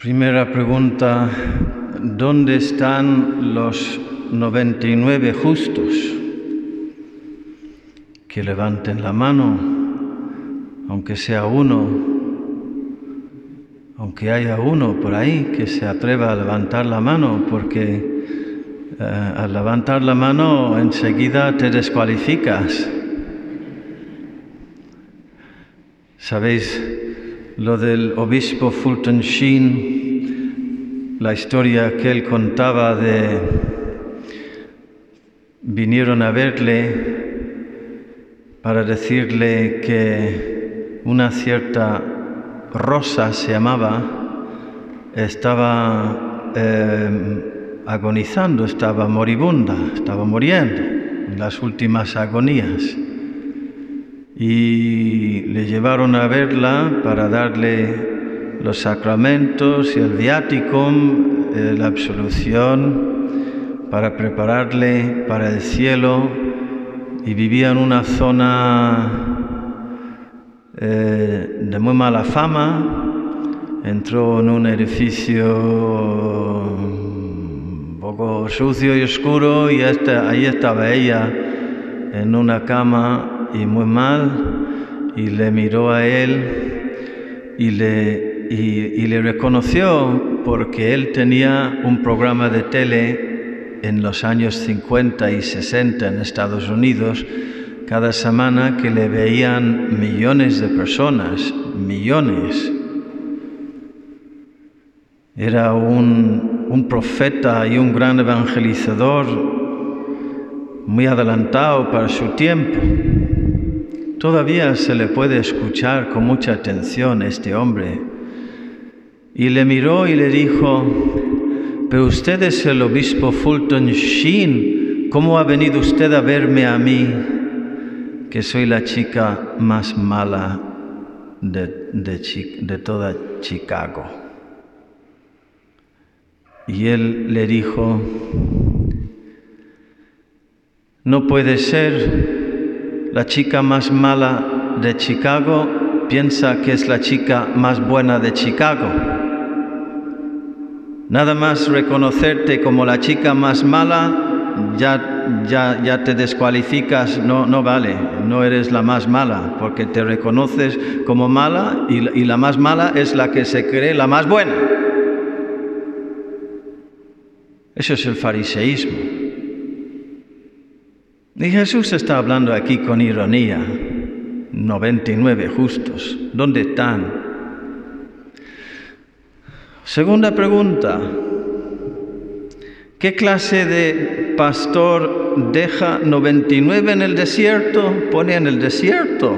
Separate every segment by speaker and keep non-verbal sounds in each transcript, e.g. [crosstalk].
Speaker 1: Primera pregunta, ¿dónde están los 99 justos? Que levanten la mano, aunque sea uno, aunque haya uno por ahí que se atreva a levantar la mano, porque eh, al levantar la mano enseguida te descualificas. ¿Sabéis lo del obispo Fulton Sheen? La historia que él contaba de vinieron a verle para decirle que una cierta Rosa se llamaba, estaba eh, agonizando, estaba moribunda, estaba muriendo en las últimas agonías. Y le llevaron a verla para darle los sacramentos y el viaticum, eh, la absolución, para prepararle para el cielo. Y vivía en una zona eh, de muy mala fama, entró en un edificio un poco sucio y oscuro y ahí estaba ella en una cama y muy mal y le miró a él y le, y le reconoció porque él tenía un programa de tele en los años 50 y 60 en Estados Unidos cada semana que le veían millones de personas, millones. Era un, profeta y un gran evangelizador muy adelantado para su tiempo. Todavía se le puede escuchar con mucha atención este hombre. Y le miró y le dijo, pero usted es el obispo Fulton Sheen, ¿cómo ha venido usted a verme a mí? que soy la chica más mala de, de, toda Chicago. Y él le dijo, no puede ser, la chica más mala de Chicago piensa que es la chica más buena de Chicago. Nada más reconocerte como la chica más mala ya, ya, ya te descualificas, no, no vale, no eres la más mala, porque te reconoces como mala y, la más mala es la que se cree la más buena. Eso es el fariseísmo. Y Jesús está hablando aquí con ironía. 99 justos, ¿dónde están? Segunda pregunta, ¿Qué clase de pastor deja 99 en el desierto? Pone en el desierto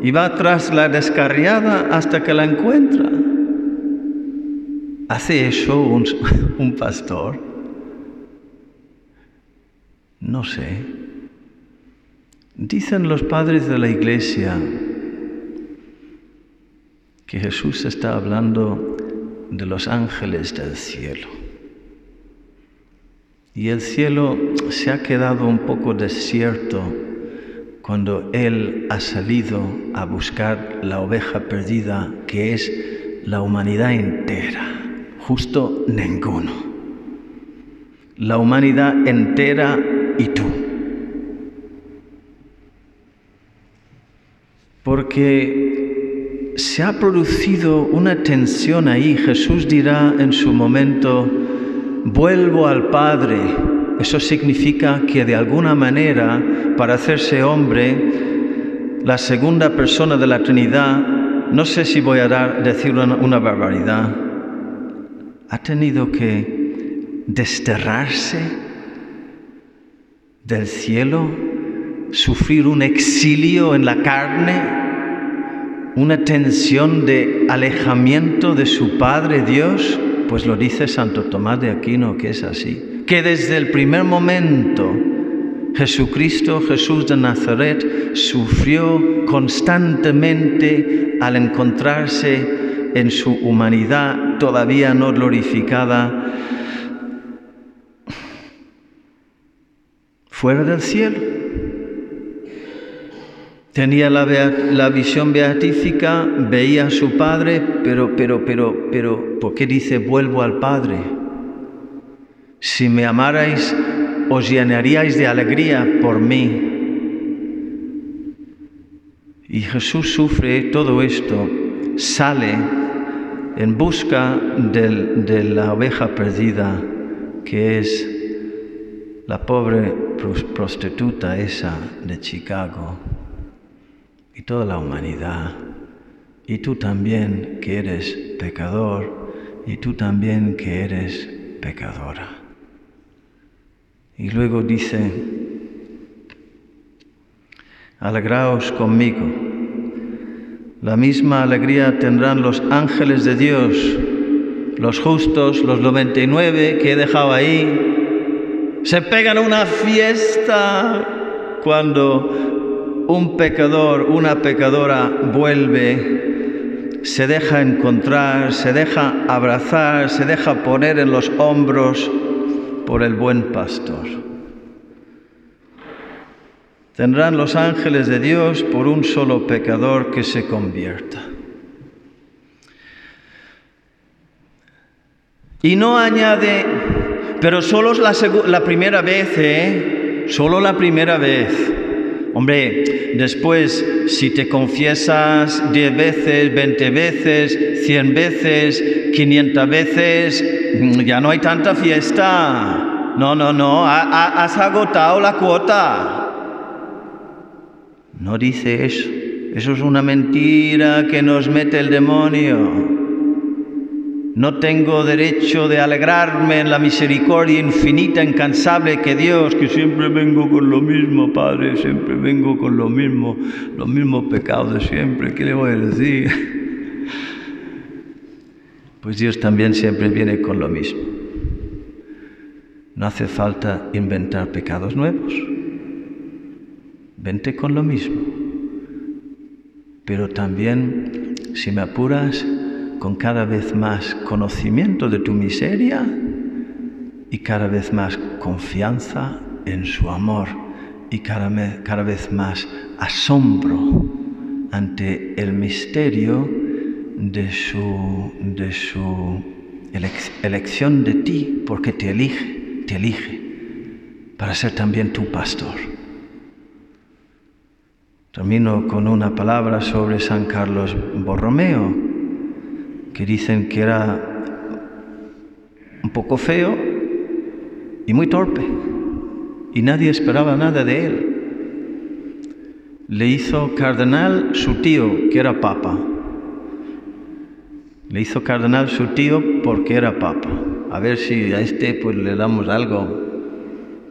Speaker 1: y va tras la descarriada hasta que la encuentra. ¿Hace eso un, [laughs] un pastor? No sé. Dicen los padres de la iglesia que Jesús está hablando de los ángeles del cielo. Y el cielo se ha quedado un poco desierto cuando Él ha salido a buscar la oveja perdida que es la humanidad entera, justo ninguno. La humanidad entera y tú. Porque se ha producido una tensión ahí, Jesús dirá en su momento, vuelvo al Padre. Eso significa que de alguna manera, para hacerse hombre, la segunda persona de la Trinidad, no sé si voy a dar, decir una, barbaridad, ha tenido que desterrarse del cielo, sufrir un exilio en la carne, una tensión de alejamiento de su Padre Dios pues lo dice Santo Tomás de Aquino que es así. Que desde el primer momento Jesucristo, Jesús de Nazaret, sufrió constantemente al encontrarse en su humanidad todavía no glorificada fuera del cielo. Tenía la, la, visión beatífica, veía a su Padre, pero, pero, pero, pero, ¿por qué dice vuelvo al Padre? Si me amarais, os llenaríais de alegría por mí. Y Jesús sufre todo esto, sale en busca de la oveja perdida, que es la pobre prostituta esa de Chicago y toda la humanidad. Y tú también que eres pecador y tú también que eres pecadora. Y luego dice, alegraos conmigo. La misma alegría tendrán los ángeles de Dios, los justos, los 99 que he dejado ahí. Se pegan una fiesta cuando un pecador, una pecadora vuelve, se deja encontrar, se deja abrazar, se deja poner en los hombros por el buen pastor. Tendrán los ángeles de Dios por un solo pecador que se convierta. Y no añade, pero solo la, la primera vez, ¿eh? Solo la primera vez. Hombre, después, si te confiesas diez veces, veinte veces, cien veces, quinientas veces, mm, ya no hay tanta fiesta. No, no, no, has agotado la cuota. No dice eso. Eso es una mentira que nos mete el demonio. No tengo derecho de alegrarme en la misericordia infinita, incansable que Dios, que siempre vengo con lo mismo, Padre, siempre vengo con lo mismo, los mismos pecados de siempre. ¿Qué le voy a decir? Pues Dios también siempre viene con lo mismo. No hace falta inventar pecados nuevos. Vente con lo mismo. Pero también, si me apuras, con cada vez más conocimiento de tu miseria y cada vez más confianza en su amor y cada, cada vez más asombro ante el misterio de su, de su elección de ti, porque te elige, te elige para ser también tu pastor. Termino con una palabra sobre San Carlos Borromeo, que dicen que era un poco feo y muy torpe, y nadie esperaba nada de él. Le hizo cardenal su tío, que era papa. Le hizo cardenal su tío porque era papa. A ver si a este pues le damos algo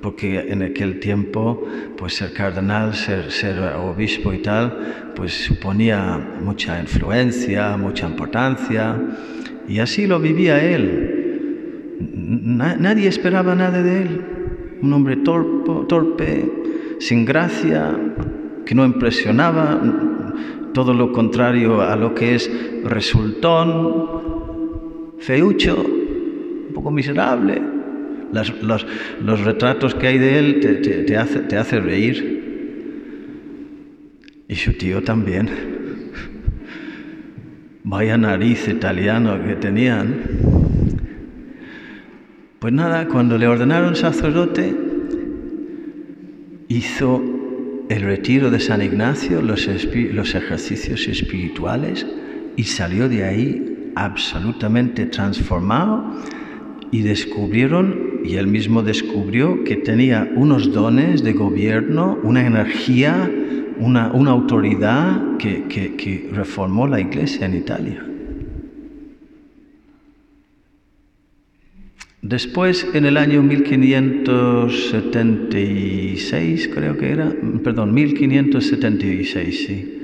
Speaker 1: porque en aquel tiempo pues ser cardenal, ser, ser obispo y tal, pues suponía mucha influencia, mucha importancia, y así lo vivía él. nadie esperaba nada de él, un hombre torpe, torpe, sin gracia, que no impresionaba, todo lo contrario a lo que es resultón, feucho, un poco miserable los, retratos que hay de él te, hace, te hace reír. Y su tío también. Vaya nariz italiano que tenían. Pues nada, cuando le ordenaron sacerdote, hizo el retiro de San Ignacio, los, los ejercicios espirituales, y salió de ahí absolutamente transformado y descubrieron, y él mismo descubrió, que tenía unos dones de gobierno, una energía, una, autoridad que, que reformó la iglesia en Italia. Después, en el año 1576, creo que era, perdón, 1576, sí,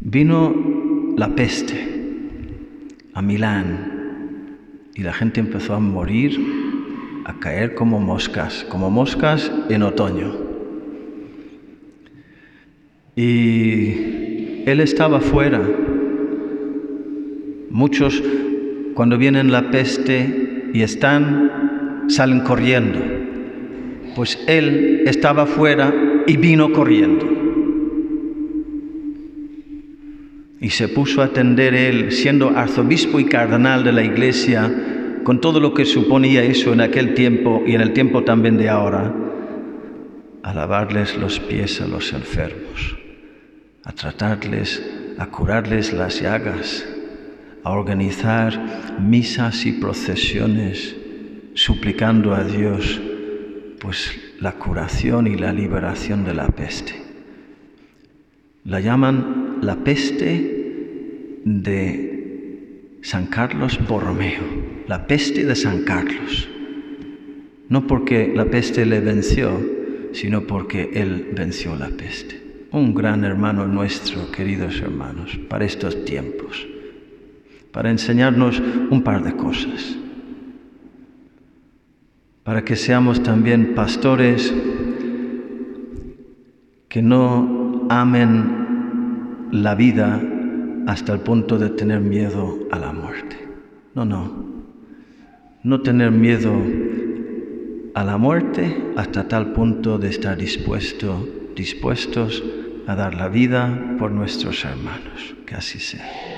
Speaker 1: vino la peste a Milán y la gente empezó a morir, a caer como moscas, como moscas en otoño. Y él estaba fuera. Muchos cuando vienen la peste y están, salen corriendo. Pues él estaba fuera y vino corriendo. Y se puso a atender él, siendo arzobispo y cardenal de la iglesia, con todo lo que suponía eso en aquel tiempo y en el tiempo también de ahora, a lavarles los pies a los enfermos, a tratarles, a curarles las llagas, a organizar misas y procesiones, suplicando a Dios pues la curación y la liberación de la peste. La llaman la peste de San Carlos Borromeo, la peste de San Carlos. No porque la peste le venció, sino porque él venció la peste. Un gran hermano nuestro, queridos hermanos, para estos tiempos, para enseñarnos un par de cosas para que seamos también pastores que no amen la vida hasta el punto de tener miedo a la muerte. No, no. No tener miedo a la muerte hasta tal punto de estar dispuesto, dispuestos a dar la vida por nuestros hermanos. Que así sea.